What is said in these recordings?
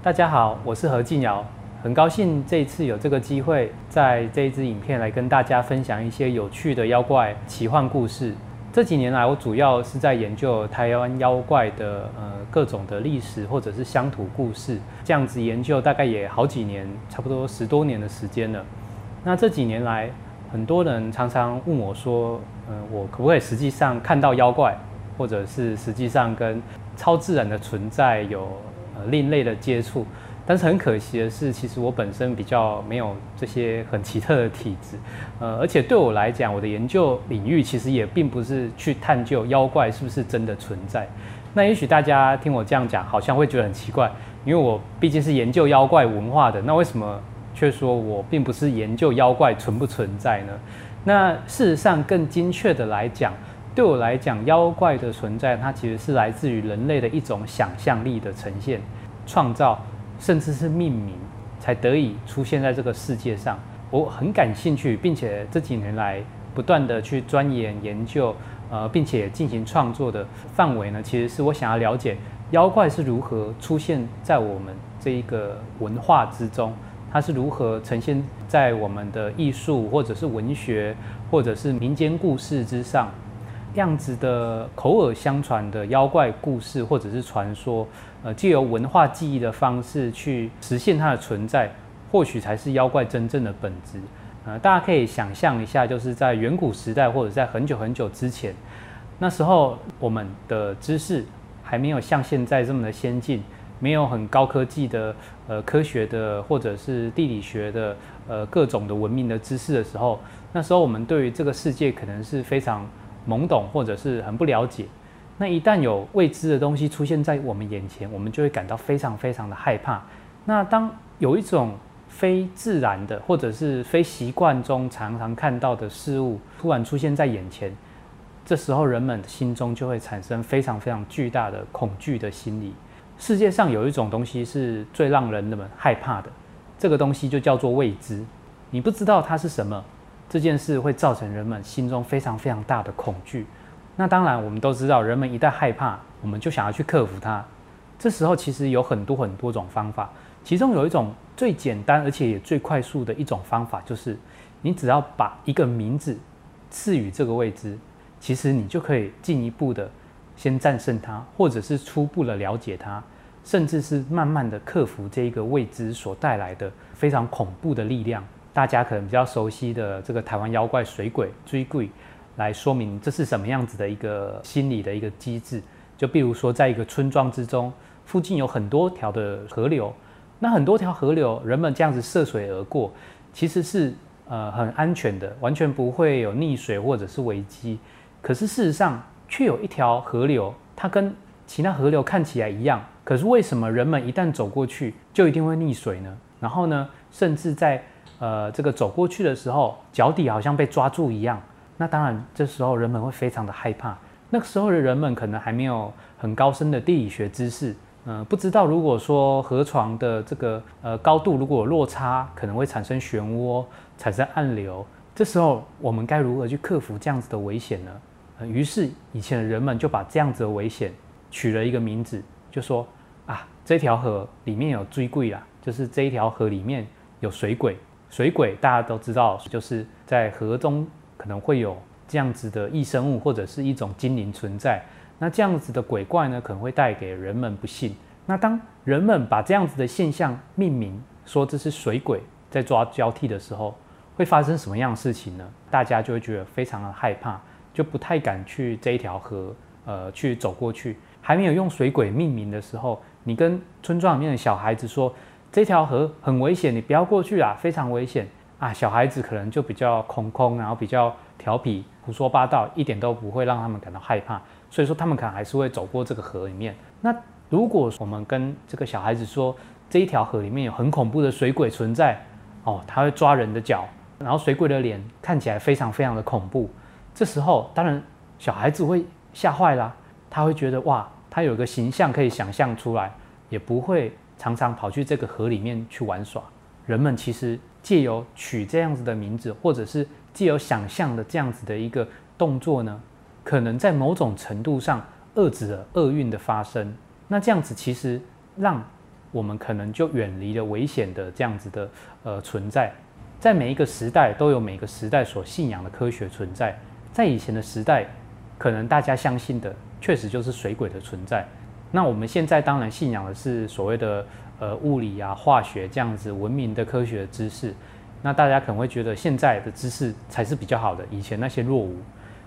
大家好，我是何静瑶，很高兴这一次有这个机会，在这一支影片来跟大家分享一些有趣的妖怪奇幻故事。这几年来，我主要是在研究台湾妖怪的呃各种的历史或者是乡土故事，这样子研究大概也好几年，差不多十多年的时间了。那这几年来，很多人常常问我说，嗯，我可不可以实际上看到妖怪，或者是实际上跟超自然的存在有呃另类的接触？但是很可惜的是，其实我本身比较没有这些很奇特的体质，呃，而且对我来讲，我的研究领域其实也并不是去探究妖怪是不是真的存在。那也许大家听我这样讲，好像会觉得很奇怪，因为我毕竟是研究妖怪文化的，那为什么却说我并不是研究妖怪存不存在呢？那事实上，更精确的来讲，对我来讲，妖怪的存在，它其实是来自于人类的一种想象力的呈现、创造。甚至是命名，才得以出现在这个世界上。我很感兴趣，并且这几年来不断的去钻研研究，呃，并且进行创作的范围呢，其实是我想要了解妖怪是如何出现在我们这一个文化之中，它是如何呈现在我们的艺术或者是文学或者是民间故事之上。样子的口耳相传的妖怪故事或者是传说，呃，借由文化记忆的方式去实现它的存在，或许才是妖怪真正的本质。呃，大家可以想象一下，就是在远古时代或者在很久很久之前，那时候我们的知识还没有像现在这么的先进，没有很高科技的呃科学的或者是地理学的呃各种的文明的知识的时候，那时候我们对于这个世界可能是非常。懵懂或者是很不了解，那一旦有未知的东西出现在我们眼前，我们就会感到非常非常的害怕。那当有一种非自然的或者是非习惯中常常看到的事物突然出现在眼前，这时候人们心中就会产生非常非常巨大的恐惧的心理。世界上有一种东西是最让人们害怕的，这个东西就叫做未知，你不知道它是什么。这件事会造成人们心中非常非常大的恐惧。那当然，我们都知道，人们一旦害怕，我们就想要去克服它。这时候其实有很多很多种方法，其中有一种最简单而且也最快速的一种方法，就是你只要把一个名字赐予这个未知，其实你就可以进一步的先战胜它，或者是初步的了解它，甚至是慢慢的克服这一个未知所带来的非常恐怖的力量。大家可能比较熟悉的这个台湾妖怪水鬼追鬼，来说明这是什么样子的一个心理的一个机制。就比如说，在一个村庄之中，附近有很多条的河流，那很多条河流，人们这样子涉水而过，其实是呃很安全的，完全不会有溺水或者是危机。可是事实上，却有一条河流，它跟其他河流看起来一样，可是为什么人们一旦走过去，就一定会溺水呢？然后呢，甚至在呃，这个走过去的时候，脚底好像被抓住一样。那当然，这时候人们会非常的害怕。那个时候的人们可能还没有很高深的地理学知识，嗯，不知道如果说河床的这个呃高度如果有落差，可能会产生漩涡，产生暗流。这时候我们该如何去克服这样子的危险呢？于是以前的人们就把这样子的危险取了一个名字，就说啊，这条河里面有追鬼啦，就是这一条河里面有水鬼。水鬼大家都知道，就是在河中可能会有这样子的异生物或者是一种精灵存在。那这样子的鬼怪呢，可能会带给人们不幸。那当人们把这样子的现象命名，说这是水鬼在抓交替的时候，会发生什么样的事情呢？大家就会觉得非常的害怕，就不太敢去这一条河，呃，去走过去。还没有用水鬼命名的时候，你跟村庄里面的小孩子说。这条河很危险，你不要过去啊，非常危险啊！小孩子可能就比较空空，然后比较调皮，胡说八道，一点都不会让他们感到害怕，所以说他们可能还是会走过这个河里面。那如果我们跟这个小孩子说，这一条河里面有很恐怖的水鬼存在，哦，他会抓人的脚，然后水鬼的脸看起来非常非常的恐怖，这时候当然小孩子会吓坏啦，他会觉得哇，他有个形象可以想象出来，也不会。常常跑去这个河里面去玩耍，人们其实借由取这样子的名字，或者是借由想象的这样子的一个动作呢，可能在某种程度上遏制了厄运的发生。那这样子其实让我们可能就远离了危险的这样子的呃存在。在每一个时代都有每个时代所信仰的科学存在。在以前的时代，可能大家相信的确实就是水鬼的存在。那我们现在当然信仰的是所谓的呃物理啊、化学这样子文明的科学知识。那大家可能会觉得现在的知识才是比较好的，以前那些若无。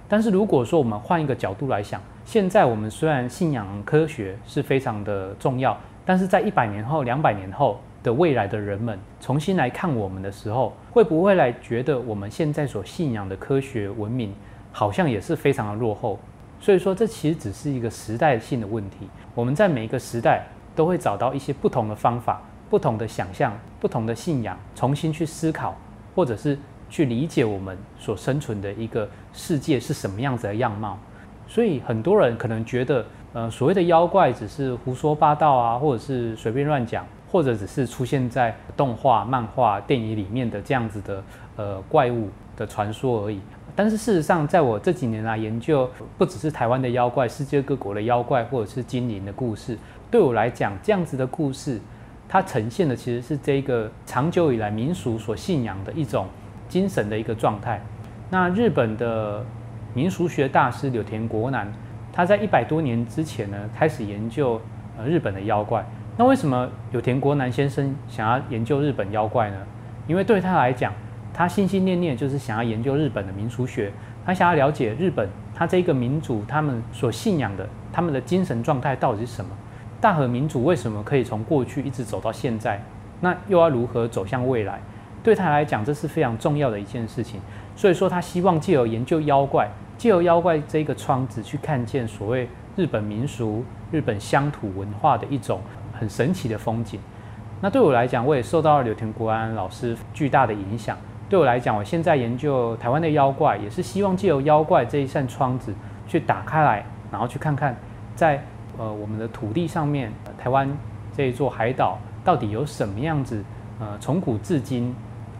但是如果说我们换一个角度来想，现在我们虽然信仰科学是非常的重要，但是在一百年后、两百年后的未来的人们重新来看我们的时候，会不会来觉得我们现在所信仰的科学文明好像也是非常的落后？所以说，这其实只是一个时代性的问题。我们在每一个时代都会找到一些不同的方法、不同的想象、不同的信仰，重新去思考，或者是。去理解我们所生存的一个世界是什么样子的样貌，所以很多人可能觉得，呃，所谓的妖怪只是胡说八道啊，或者是随便乱讲，或者只是出现在动画、漫画、电影里面的这样子的呃怪物的传说而已。但是事实上，在我这几年来研究，不只是台湾的妖怪，世界各国的妖怪，或者是精灵的故事，对我来讲，这样子的故事，它呈现的其实是这个长久以来民俗所信仰的一种。精神的一个状态。那日本的民俗学大师柳田国男，他在一百多年之前呢，开始研究呃日本的妖怪。那为什么柳田国男先生想要研究日本妖怪呢？因为对他来讲，他心心念念就是想要研究日本的民俗学，他想要了解日本他这个民族他们所信仰的他们的精神状态到底是什么。大和民族为什么可以从过去一直走到现在？那又要如何走向未来？对他来讲，这是非常重要的一件事情。所以说，他希望借由研究妖怪，借由妖怪这个窗子去看见所谓日本民俗、日本乡土文化的一种很神奇的风景。那对我来讲，我也受到了柳田国安老师巨大的影响。对我来讲，我现在研究台湾的妖怪，也是希望借由妖怪这一扇窗子去打开来，然后去看看在呃我们的土地上面，台湾这一座海岛到底有什么样子，呃从古至今。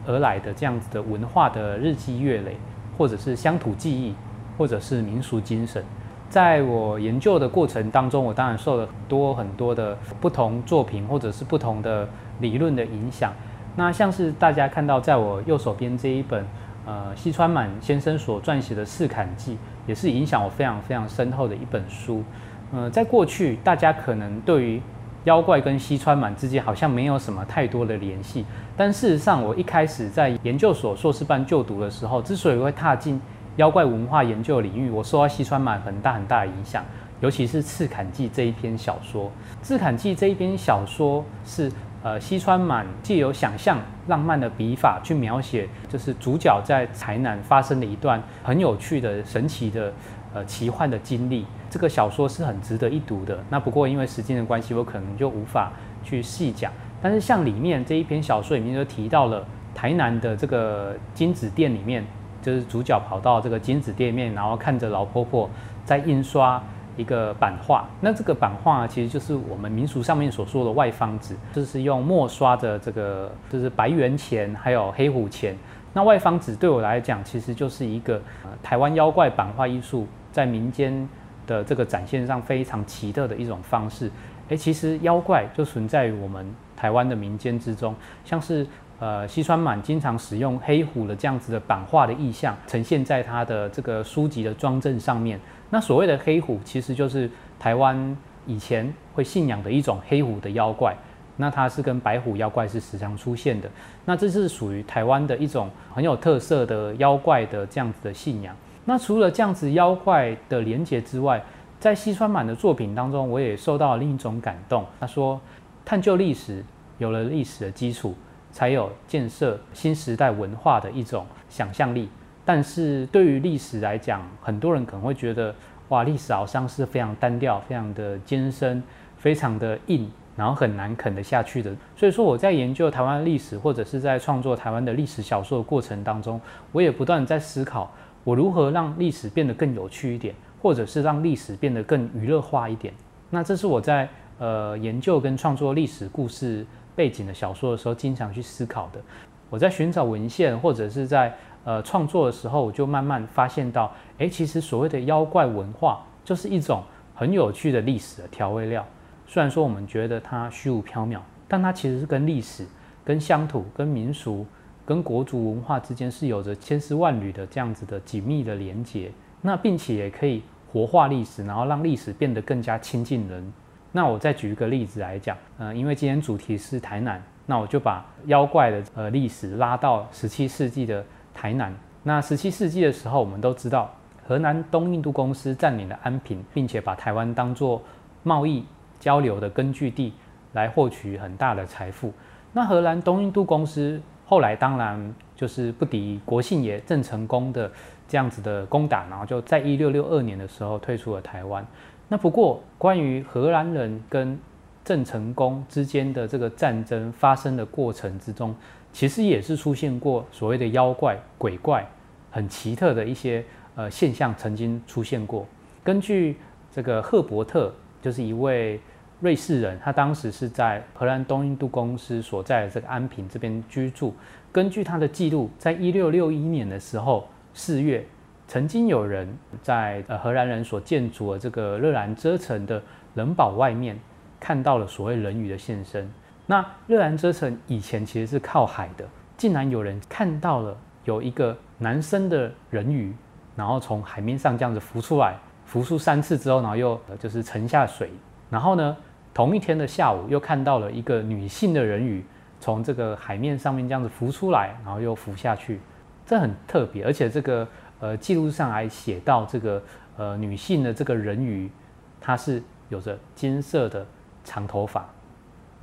而来的这样子的文化的日积月累，或者是乡土记忆，或者是民俗精神，在我研究的过程当中，我当然受了很多很多的不同作品，或者是不同的理论的影响。那像是大家看到在我右手边这一本，呃，西川满先生所撰写的《四坎记》，也是影响我非常非常深厚的一本书。呃，在过去，大家可能对于妖怪跟西川满之间好像没有什么太多的联系，但事实上，我一开始在研究所硕士班就读的时候，之所以会踏进妖怪文化研究领域，我受到西川满很大很大的影响，尤其是《赤坎记》这一篇小说。《赤坎记》这一篇小说是呃西川满借由想象浪漫的笔法去描写，就是主角在台南发生的一段很有趣的神奇的呃奇幻的经历。这个小说是很值得一读的。那不过因为时间的关系，我可能就无法去细讲。但是像里面这一篇小说里面就提到了台南的这个金子店里面，就是主角跑到这个金子店面，然后看着老婆婆在印刷一个版画。那这个版画其实就是我们民俗上面所说的外方纸，就是用墨刷的这个，就是白圆钱还有黑虎钱。那外方纸对我来讲，其实就是一个台湾妖怪版画艺术在民间。的这个展现上非常奇特的一种方式，诶，其实妖怪就存在于我们台湾的民间之中，像是呃西川满经常使用黑虎的这样子的版画的意象，呈现在他的这个书籍的装帧上面。那所谓的黑虎，其实就是台湾以前会信仰的一种黑虎的妖怪，那它是跟白虎妖怪是时常出现的。那这是属于台湾的一种很有特色的妖怪的这样子的信仰。那除了这样子妖怪的连结之外，在西川满的作品当中，我也受到另一种感动。他说，探究历史，有了历史的基础，才有建设新时代文化的一种想象力。但是对于历史来讲，很多人可能会觉得，哇，历史好像是非常单调、非常的艰深、非常的硬，然后很难啃得下去的。所以说，我在研究台湾历史，或者是在创作台湾的历史小说的过程当中，我也不断在思考。我如何让历史变得更有趣一点，或者是让历史变得更娱乐化一点？那这是我在呃研究跟创作历史故事背景的小说的时候，经常去思考的。我在寻找文献或者是在呃创作的时候，我就慢慢发现到，诶，其实所谓的妖怪文化就是一种很有趣的历史的调味料。虽然说我们觉得它虚无缥缈，但它其实是跟历史、跟乡土、跟民俗、跟国族文化之间是有着千丝万缕的这样子的紧密的连结。那并且也可以活化历史，然后让历史变得更加亲近人。那我再举一个例子来讲，呃，因为今天主题是台南，那我就把妖怪的呃历史拉到十七世纪的台南。那十七世纪的时候，我们都知道荷兰东印度公司占领了安平，并且把台湾当作贸易交流的根据地，来获取很大的财富。那荷兰东印度公司后来当然就是不敌国姓爷郑成功的这样子的攻打，然后就在一六六二年的时候退出了台湾。那不过，关于荷兰人跟郑成功之间的这个战争发生的过程之中，其实也是出现过所谓的妖怪、鬼怪，很奇特的一些呃现象曾经出现过。根据这个赫伯特，就是一位瑞士人，他当时是在荷兰东印度公司所在的这个安平这边居住。根据他的记录，在一六六一年的时候四月。曾经有人在呃荷兰人所建筑的这个热兰遮城的人堡外面看到了所谓人鱼的现身。那热兰遮城以前其实是靠海的，竟然有人看到了有一个男生的人鱼，然后从海面上这样子浮出来，浮出三次之后，然后又就是沉下水。然后呢，同一天的下午又看到了一个女性的人鱼从这个海面上面这样子浮出来，然后又浮下去。这很特别，而且这个。呃，记录上还写到这个呃女性的这个人鱼，她是有着金色的长头发。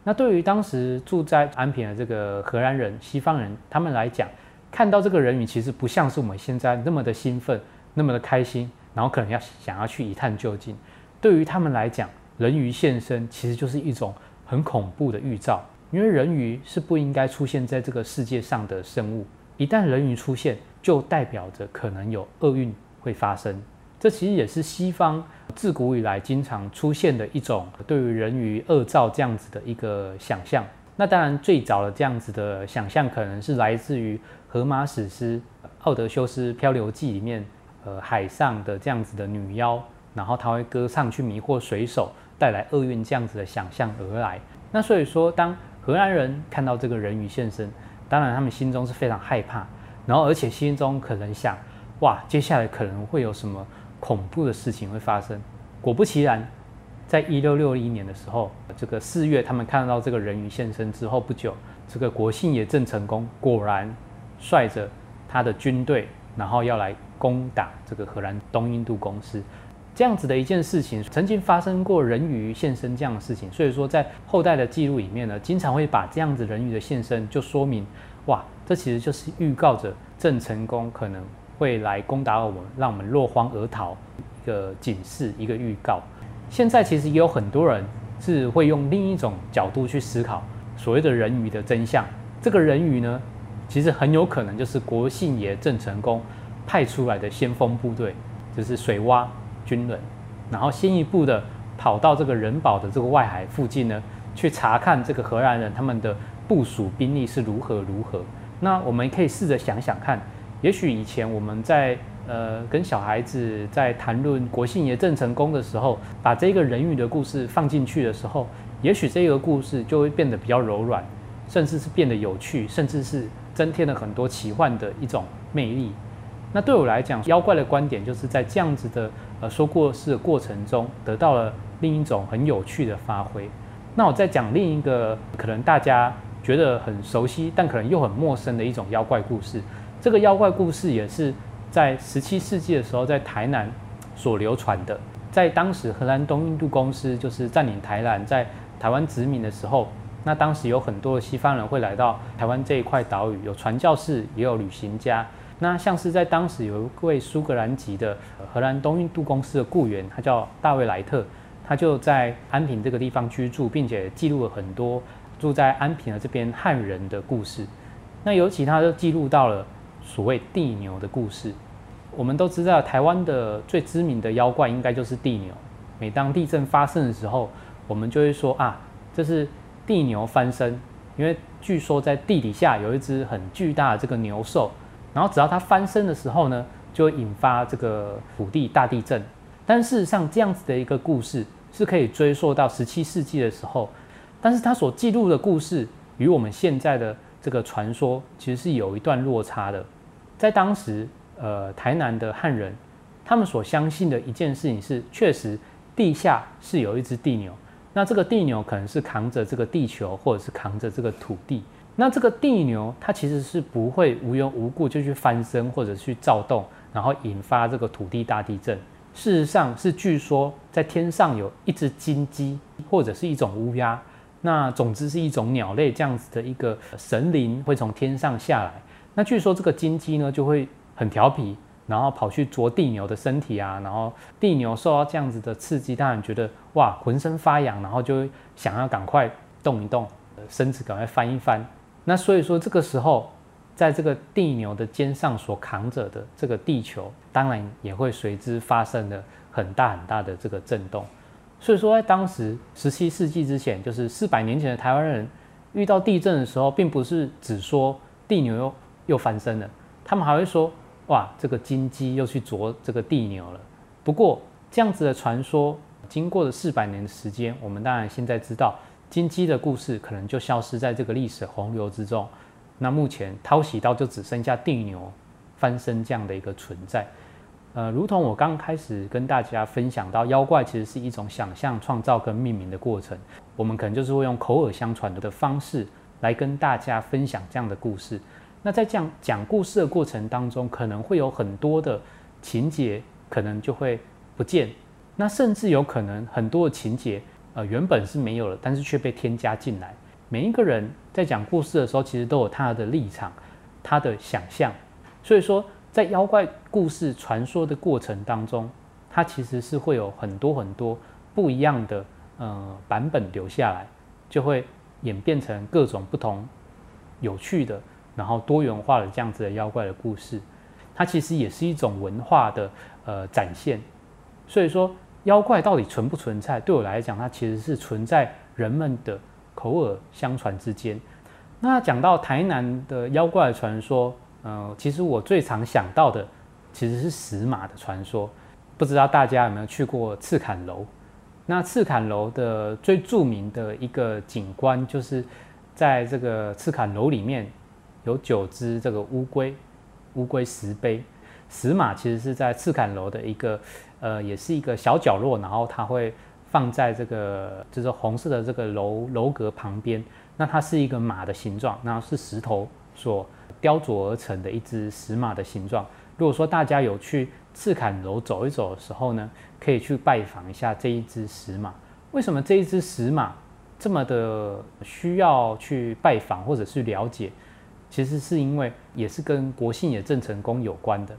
那对于当时住在安平的这个荷兰人、西方人，他们来讲，看到这个人鱼其实不像是我们现在那么的兴奋、那么的开心，然后可能要想要去一探究竟。对于他们来讲，人鱼现身其实就是一种很恐怖的预兆，因为人鱼是不应该出现在这个世界上的生物。一旦人鱼出现，就代表着可能有厄运会发生。这其实也是西方自古以来经常出现的一种对于人鱼恶兆这样子的一个想象。那当然，最早的这样子的想象可能是来自于荷马史诗《奥德修斯漂流记》里面，呃，海上的这样子的女妖，然后她会歌唱去迷惑水手，带来厄运这样子的想象而来。那所以说，当荷兰人看到这个人鱼现身，当然，他们心中是非常害怕，然后而且心中可能想，哇，接下来可能会有什么恐怖的事情会发生。果不其然，在一六六一年的时候，这个四月，他们看到这个人鱼现身之后不久，这个国姓爷郑成功果然率着他的军队，然后要来攻打这个荷兰东印度公司。这样子的一件事情，曾经发生过人鱼现身这样的事情，所以说在后代的记录里面呢，经常会把这样子人鱼的现身，就说明，哇，这其实就是预告着郑成功可能会来攻打我们，让我们落荒而逃，一个警示，一个预告。现在其实也有很多人是会用另一种角度去思考所谓的人鱼的真相。这个人鱼呢，其实很有可能就是国姓爷郑成功派出来的先锋部队，就是水洼。军人，然后先一步的跑到这个人保的这个外海附近呢，去查看这个荷兰人他们的部署兵力是如何如何。那我们可以试着想想看，也许以前我们在呃跟小孩子在谈论国姓爷郑成功的时候，把这个人鱼的故事放进去的时候，也许这个故事就会变得比较柔软，甚至是变得有趣，甚至是增添了很多奇幻的一种魅力。那对我来讲，妖怪的观点就是在这样子的呃说故事的过程中，得到了另一种很有趣的发挥。那我再讲另一个可能大家觉得很熟悉，但可能又很陌生的一种妖怪故事。这个妖怪故事也是在十七世纪的时候在台南所流传的。在当时荷兰东印度公司就是占领台南，在台湾殖民的时候，那当时有很多的西方人会来到台湾这一块岛屿，有传教士，也有旅行家。那像是在当时有一位苏格兰籍的荷兰东印度公司的雇员，他叫大卫莱特，他就在安平这个地方居住，并且记录了很多住在安平的这边汉人的故事。那尤其他就记录到了所谓地牛的故事。我们都知道，台湾的最知名的妖怪应该就是地牛。每当地震发生的时候，我们就会说啊，这是地牛翻身，因为据说在地底下有一只很巨大的这个牛兽。然后只要它翻身的时候呢，就会引发这个土地大地震。但事实上，这样子的一个故事是可以追溯到十七世纪的时候，但是它所记录的故事与我们现在的这个传说其实是有一段落差的。在当时，呃，台南的汉人他们所相信的一件事情是，确实地下是有一只地牛，那这个地牛可能是扛着这个地球，或者是扛着这个土地。那这个地牛它其实是不会无缘无故就去翻身或者去躁动，然后引发这个土地大地震。事实上是据说在天上有一只金鸡，或者是一种乌鸦。那总之是一种鸟类这样子的一个神灵会从天上下来。那据说这个金鸡呢就会很调皮，然后跑去啄地牛的身体啊，然后地牛受到这样子的刺激，当然觉得哇浑身发痒，然后就想要赶快动一动身子，赶快翻一翻。那所以说这个时候，在这个地牛的肩上所扛着的这个地球，当然也会随之发生了很大很大的这个震动。所以说，在当时十七世纪之前，就是四百年前的台湾人遇到地震的时候，并不是只说地牛又翻身了，他们还会说：“哇，这个金鸡又去啄这个地牛了。”不过，这样子的传说经过了四百年的时间，我们当然现在知道金鸡的故事可能就消失在这个历史洪流之中。那目前淘洗到就只剩下地牛翻身这样的一个存在。呃，如同我刚开始跟大家分享到，妖怪其实是一种想象、创造跟命名的过程。我们可能就是会用口耳相传的方式来跟大家分享这样的故事。那在这样讲故事的过程当中，可能会有很多的情节可能就会不见，那甚至有可能很多的情节呃原本是没有了，但是却被添加进来。每一个人在讲故事的时候，其实都有他的立场、他的想象，所以说。在妖怪故事传说的过程当中，它其实是会有很多很多不一样的呃版本留下来，就会演变成各种不同有趣的，然后多元化的这样子的妖怪的故事。它其实也是一种文化的呃展现。所以说，妖怪到底存不存在？对我来讲，它其实是存在人们的口耳相传之间。那讲到台南的妖怪传说。嗯，其实我最常想到的其实是石马的传说。不知道大家有没有去过赤坎楼？那赤坎楼的最著名的一个景观，就是在这个赤坎楼里面有九只这个乌龟，乌龟石碑。石马其实是在赤坎楼的一个呃，也是一个小角落，然后它会放在这个就是红色的这个楼楼阁旁边。那它是一个马的形状，然后是石头所。雕琢而成的一只石马的形状。如果说大家有去赤坎楼走一走的时候呢，可以去拜访一下这一只石马。为什么这一只石马这么的需要去拜访或者是了解？其实是因为也是跟国姓爷郑成功有关的。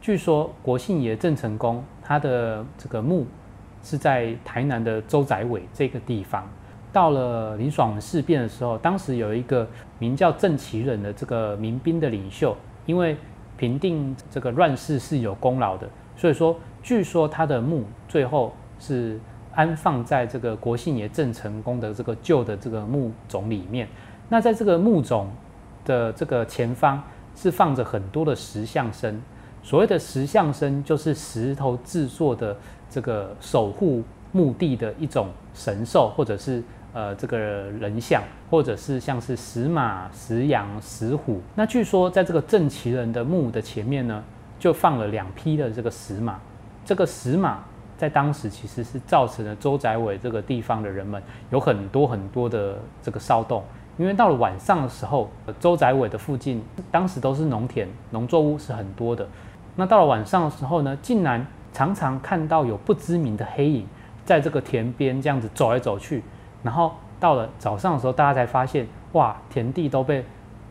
据说国姓爷郑成功他的这个墓是在台南的周仔尾这个地方。到了林爽文事变的时候，当时有一个名叫郑其忍的这个民兵的领袖，因为平定这个乱世是有功劳的，所以说据说他的墓最后是安放在这个国姓爷郑成功的这个旧的这个墓冢里面。那在这个墓冢的这个前方是放着很多的石像生，所谓的石像生就是石头制作的这个守护墓地的一种神兽，或者是。呃，这个人像，或者是像是石马、石羊、石虎。那据说在这个郑其人的墓的前面呢，就放了两匹的这个石马。这个石马在当时其实是造成了周宅尾这个地方的人们有很多很多的这个骚动，因为到了晚上的时候，周宅尾的附近当时都是农田，农作物是很多的。那到了晚上的时候呢，竟然常常看到有不知名的黑影在这个田边这样子走来走去。然后到了早上的时候，大家才发现，哇，田地都被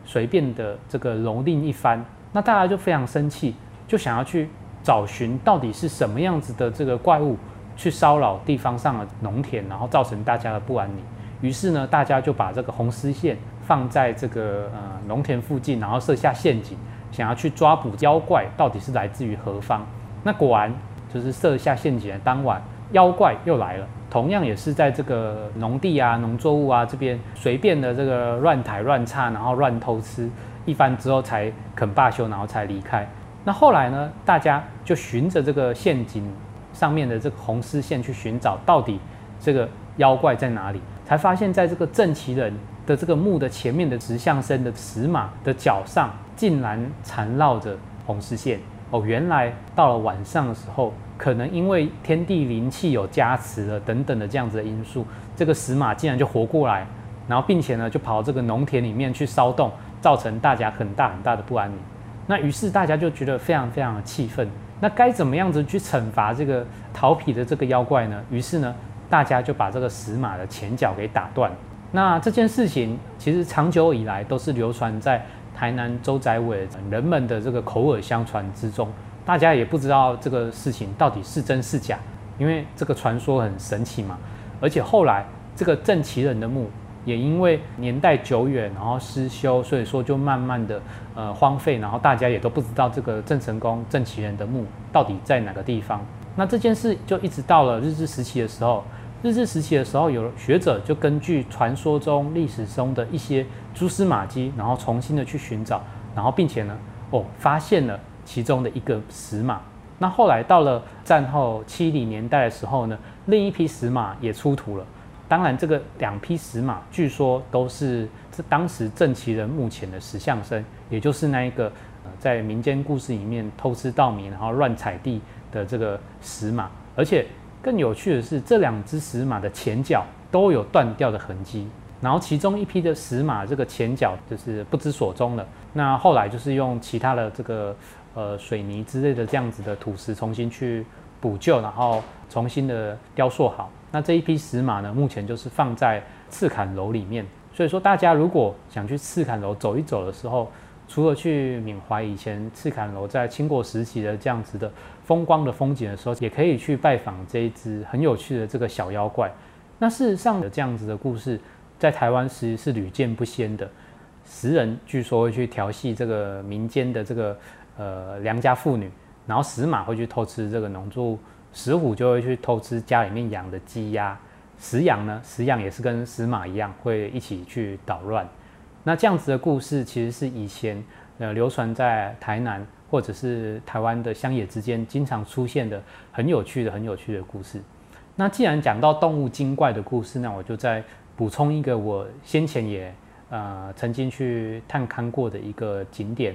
随便的这个蹂躏一番。那大家就非常生气，就想要去找寻到底是什么样子的这个怪物去骚扰地方上的农田，然后造成大家的不安宁。于是呢，大家就把这个红丝线放在这个呃农田附近，然后设下陷阱，想要去抓捕妖怪到底是来自于何方。那果然就是设下陷阱的当晚，妖怪又来了。同样也是在这个农地啊、农作物啊这边随便的这个乱抬乱插，然后乱偷吃一番之后才肯罢休，然后才离开。那后来呢，大家就循着这个陷阱上面的这个红丝线去寻找，到底这个妖怪在哪里？才发现在这个正奇人的这个墓的前面的石像生的石马的脚上，竟然缠绕着红丝线。哦，原来到了晚上的时候，可能因为天地灵气有加持了等等的这样子的因素，这个石马竟然就活过来，然后并且呢就跑到这个农田里面去骚动，造成大家很大很大的不安宁。那于是大家就觉得非常非常的气愤。那该怎么样子去惩罚这个逃皮的这个妖怪呢？于是呢，大家就把这个石马的前脚给打断。那这件事情其实长久以来都是流传在。台南周仔伟人们的这个口耳相传之中，大家也不知道这个事情到底是真是假，因为这个传说很神奇嘛。而且后来这个郑其人的墓也因为年代久远，然后失修，所以说就慢慢的呃荒废，然后大家也都不知道这个郑成功郑其人的墓到底在哪个地方。那这件事就一直到了日治时期的时候。日治时期的时候，有学者就根据传说中、历史中的一些蛛丝马迹，然后重新的去寻找，然后并且呢，哦，发现了其中的一个石马。那后来到了战后七零年代的时候呢，另一批石马也出土了。当然，这个两批石马据说都是这当时正奇人墓前的石像生，也就是那一个呃在民间故事里面偷吃稻米然后乱踩地的这个石马，而且。更有趣的是，这两只石马的前脚都有断掉的痕迹，然后其中一批的石马这个前脚就是不知所踪了。那后来就是用其他的这个呃水泥之类的这样子的土石重新去补救，然后重新的雕塑好。那这一批石马呢，目前就是放在赤坎楼里面。所以说，大家如果想去赤坎楼走一走的时候，除了去缅怀以前赤坎楼在清国时期的这样子的风光的风景的时候，也可以去拜访这一只很有趣的这个小妖怪。那事实上的这样子的故事，在台湾其实是屡见不鲜的。食人据说会去调戏这个民间的这个呃良家妇女，然后石马会去偷吃这个农作物，石虎就会去偷吃家里面养的鸡鸭，石羊呢，石羊也是跟石马一样会一起去捣乱。那这样子的故事，其实是以前呃流传在台南或者是台湾的乡野之间经常出现的很有趣的、很有趣的故事。那既然讲到动物精怪的故事，那我就再补充一个我先前也呃曾经去探勘过的一个景点，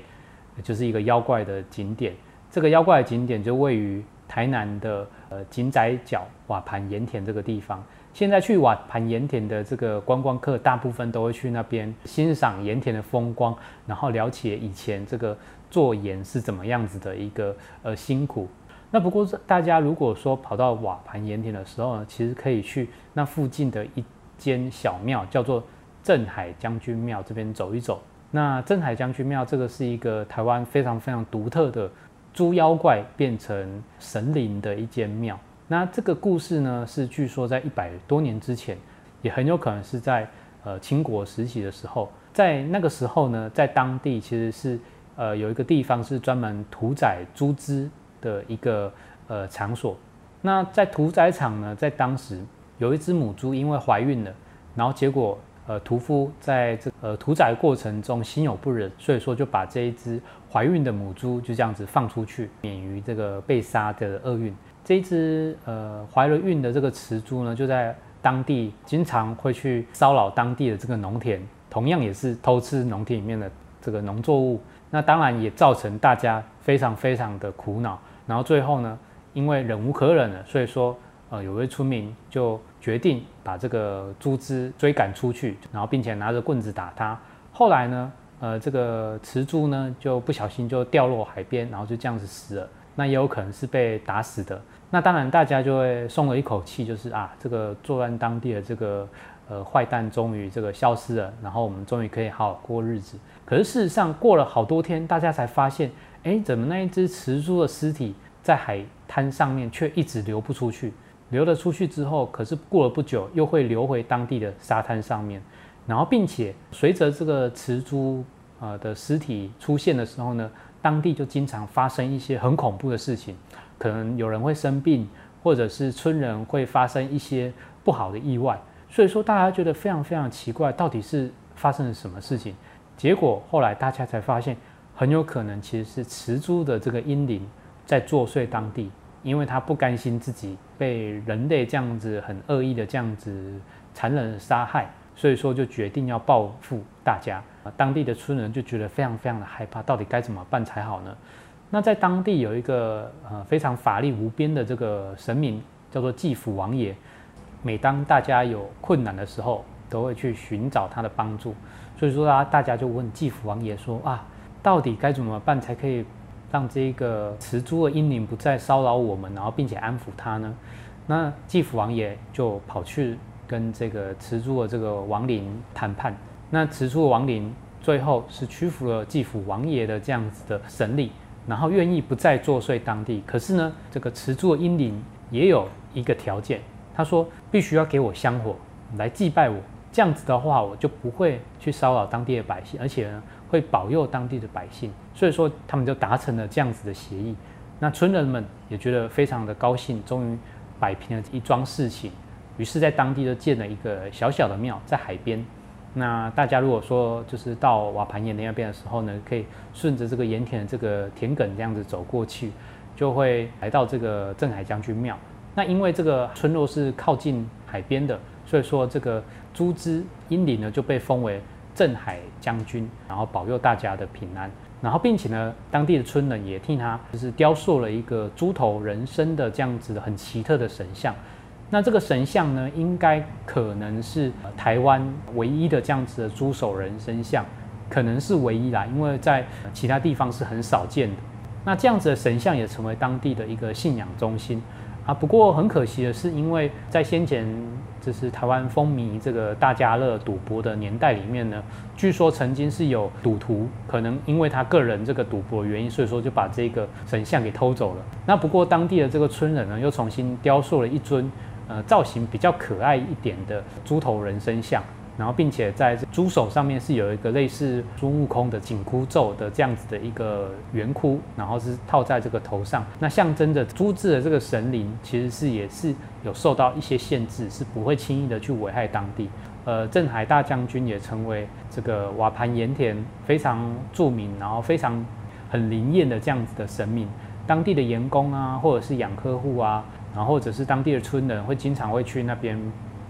就是一个妖怪的景点。这个妖怪的景点就位于台南的呃井仔角瓦盘盐田这个地方。现在去瓦盘盐田的这个观光客，大部分都会去那边欣赏盐田的风光，然后了解以前这个做盐是怎么样子的一个呃辛苦。那不过大家如果说跑到瓦盘盐田的时候呢，其实可以去那附近的一间小庙，叫做镇海将军庙这边走一走。那镇海将军庙这个是一个台湾非常非常独特的猪妖怪变成神灵的一间庙。那这个故事呢，是据说在一百多年之前，也很有可能是在呃清国时期的时候，在那个时候呢，在当地其实是呃有一个地方是专门屠宰猪只的一个呃场所。那在屠宰场呢，在当时有一只母猪因为怀孕了，然后结果呃屠夫在这呃屠宰过程中心有不忍，所以说就把这一只怀孕的母猪就这样子放出去，免于这个被杀的厄运。这一只呃怀了孕的这个雌猪呢，就在当地经常会去骚扰当地的这个农田，同样也是偷吃农田里面的这个农作物。那当然也造成大家非常非常的苦恼。然后最后呢，因为忍无可忍了，所以说呃有位村民就决定把这个猪只追赶出去，然后并且拿着棍子打它。后来呢，呃这个雌猪呢就不小心就掉落海边，然后就这样子死了。那也有可能是被打死的。那当然，大家就会松了一口气，就是啊，这个作案当地的这个呃坏蛋终于这个消失了，然后我们终于可以好好过日子。可是事实上，过了好多天，大家才发现，哎，怎么那一只雌猪的尸体在海滩上面却一直流不出去？流了出去之后，可是过了不久又会流回当地的沙滩上面，然后并且随着这个雌猪呃的尸体出现的时候呢，当地就经常发生一些很恐怖的事情。可能有人会生病，或者是村人会发生一些不好的意外，所以说大家觉得非常非常奇怪，到底是发生了什么事情？结果后来大家才发现，很有可能其实是雌猪的这个阴灵在作祟当地，因为他不甘心自己被人类这样子很恶意的这样子残忍杀害，所以说就决定要报复大家。当地的村人就觉得非常非常的害怕，到底该怎么办才好呢？那在当地有一个呃非常法力无边的这个神明，叫做继父王爷。每当大家有困难的时候，都会去寻找他的帮助。所以说啊，大家就问继父王爷说啊，到底该怎么办才可以让这个雌猪的阴灵不再骚扰我们，然后并且安抚他呢？那继父王爷就跑去跟这个雌猪的这个亡灵谈判。那雌猪的亡灵最后是屈服了继父王爷的这样子的神力。然后愿意不再作祟当地，可是呢，这个持住的阴灵也有一个条件，他说必须要给我香火来祭拜我，这样子的话我就不会去骚扰当地的百姓，而且呢会保佑当地的百姓。所以说他们就达成了这样子的协议。那村人们也觉得非常的高兴，终于摆平了一桩事情，于是在当地就建了一个小小的庙在海边。那大家如果说就是到瓦盘岩那边的时候呢，可以顺着这个盐田的这个田埂这样子走过去，就会来到这个镇海将军庙。那因为这个村落是靠近海边的，所以说这个朱之阴灵呢就被封为镇海将军，然后保佑大家的平安。然后并且呢，当地的村人也替他就是雕塑了一个猪头人身的这样子的很奇特的神像。那这个神像呢，应该可能是台湾唯一的这样子的猪手人身像，可能是唯一啦，因为在其他地方是很少见的。那这样子的神像也成为当地的一个信仰中心啊。不过很可惜的是，因为在先前这是台湾风靡这个大家乐赌博的年代里面呢，据说曾经是有赌徒可能因为他个人这个赌博原因，所以说就把这个神像给偷走了。那不过当地的这个村人呢，又重新雕塑了一尊。呃，造型比较可爱一点的猪头人身像，然后并且在猪手上面是有一个类似孙悟空的紧箍咒的这样子的一个圆箍，然后是套在这个头上，那象征着猪字的这个神灵其实是也是有受到一些限制，是不会轻易的去危害当地。呃，镇海大将军也成为这个瓦盘盐田非常著名，然后非常很灵验的这样子的神明，当地的员工啊，或者是养客户啊。然后或者是当地的村人会经常会去那边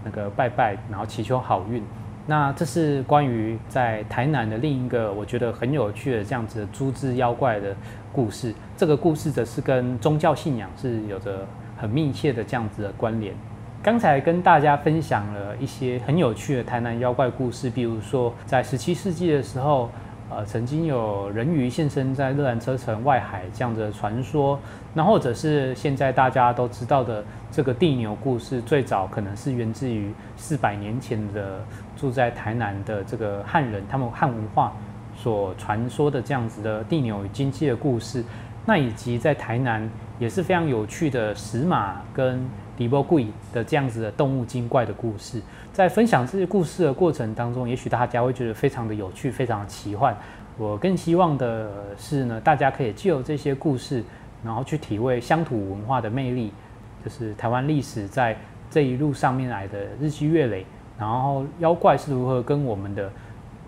那个拜拜，然后祈求好运。那这是关于在台南的另一个我觉得很有趣的这样子的猪之妖怪的故事。这个故事则是跟宗教信仰是有着很密切的这样子的关联。刚才跟大家分享了一些很有趣的台南妖怪故事，比如说在十七世纪的时候。呃，曾经有人鱼现身在乐兰车城外海这样的传说，那或者是现在大家都知道的这个地牛故事，最早可能是源自于四百年前的住在台南的这个汉人，他们汉文化所传说的这样子的地牛与经济的故事，那以及在台南也是非常有趣的石马跟。迪波贵的这样子的动物精怪的故事，在分享这些故事的过程当中，也许大家会觉得非常的有趣，非常的奇幻。我更希望的是呢，大家可以借由这些故事，然后去体味乡土文化的魅力，就是台湾历史在这一路上面来的日积月累，然后妖怪是如何跟我们的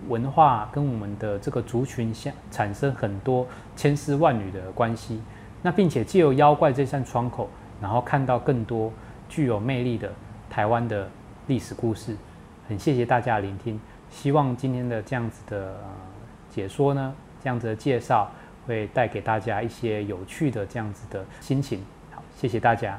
文化、跟我们的这个族群相产生很多千丝万缕的关系。那并且借由妖怪这扇窗口。然后看到更多具有魅力的台湾的历史故事，很谢谢大家聆听。希望今天的这样子的解说呢，这样子的介绍会带给大家一些有趣的这样子的心情。好，谢谢大家。